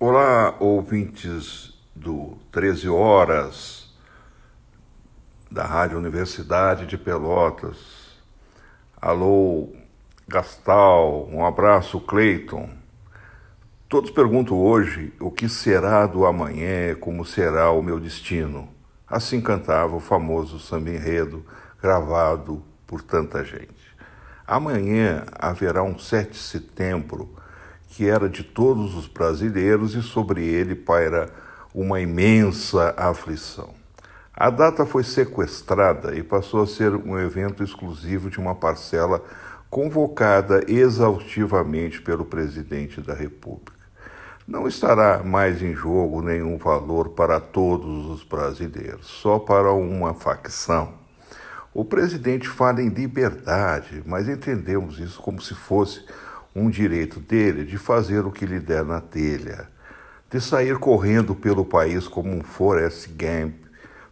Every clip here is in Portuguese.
Olá, ouvintes do 13 Horas da Rádio Universidade de Pelotas. Alô, Gastal, um abraço, Cleiton. Todos perguntam hoje o que será do amanhã, como será o meu destino. Assim cantava o famoso samba enredo gravado por tanta gente. Amanhã haverá um 7 de setembro que era de todos os brasileiros e sobre ele paira uma imensa aflição. A data foi sequestrada e passou a ser um evento exclusivo de uma parcela convocada exaustivamente pelo presidente da República. Não estará mais em jogo nenhum valor para todos os brasileiros, só para uma facção. O presidente fala em liberdade, mas entendemos isso como se fosse um direito dele de fazer o que lhe der na telha, de sair correndo pelo país como um Forrest Gump,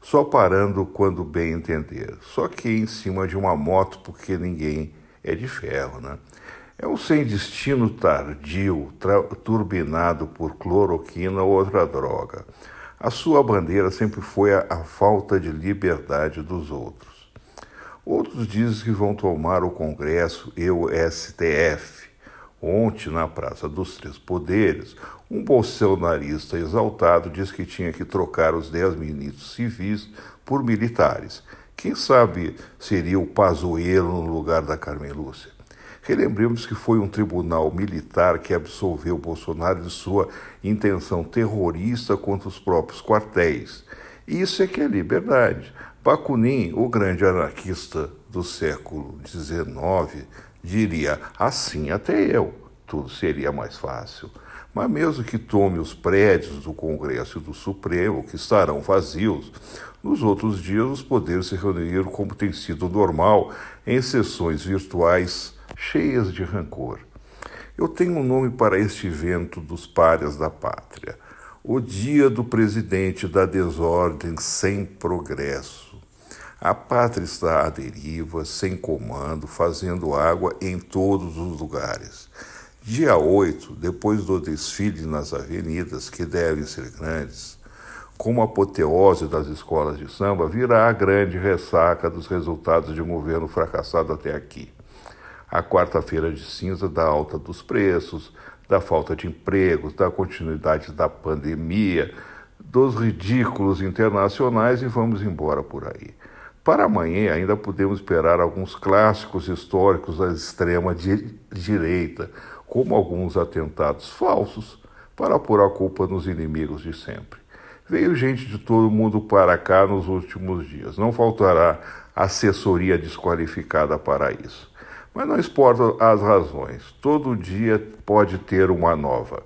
só parando quando bem entender, só que em cima de uma moto porque ninguém é de ferro, né? É um sem destino tardio, turbinado por cloroquina ou outra droga. A sua bandeira sempre foi a, a falta de liberdade dos outros. Outros dizem que vão tomar o Congresso e o STF. Ontem, na Praça dos Três Poderes, um bolsonarista exaltado disse que tinha que trocar os dez ministros civis por militares. Quem sabe seria o Pazuello no lugar da Carmen Lúcia? Relembremos que foi um tribunal militar que absolveu Bolsonaro de sua intenção terrorista contra os próprios quartéis. Isso é que é liberdade. Bakunin, o grande anarquista do século XIX, diria: assim até eu, tudo seria mais fácil. Mas mesmo que tome os prédios do Congresso e do Supremo, que estarão vazios, nos outros dias os poderes se reuniram como tem sido normal, em sessões virtuais cheias de rancor. Eu tenho um nome para este evento dos párias da pátria. O dia do presidente da desordem sem progresso. A pátria está à deriva, sem comando, fazendo água em todos os lugares. Dia 8, depois do desfile nas avenidas, que devem ser grandes, como apoteose das escolas de samba, virá a grande ressaca dos resultados de um governo fracassado até aqui. A quarta-feira de cinza da alta dos preços, da falta de empregos, da continuidade da pandemia, dos ridículos internacionais e vamos embora por aí. Para amanhã ainda podemos esperar alguns clássicos históricos da extrema direita, como alguns atentados falsos, para pôr a culpa nos inimigos de sempre. Veio gente de todo mundo para cá nos últimos dias. Não faltará assessoria desqualificada para isso. Mas não importa as razões, todo dia pode ter uma nova.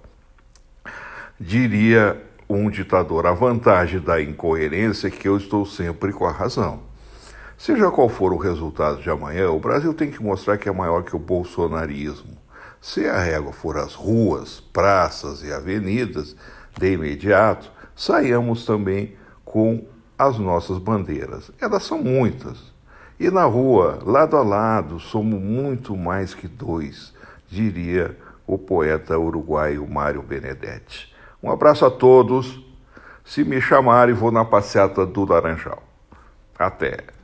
Diria um ditador, a vantagem da incoerência é que eu estou sempre com a razão. Seja qual for o resultado de amanhã, o Brasil tem que mostrar que é maior que o bolsonarismo. Se a régua for as ruas, praças e avenidas, de imediato, saiamos também com as nossas bandeiras. Elas são muitas. E na rua, lado a lado, somos muito mais que dois, diria o poeta uruguaio Mário Benedetti. Um abraço a todos. Se me chamarem, vou na passeata do Laranjal. Até.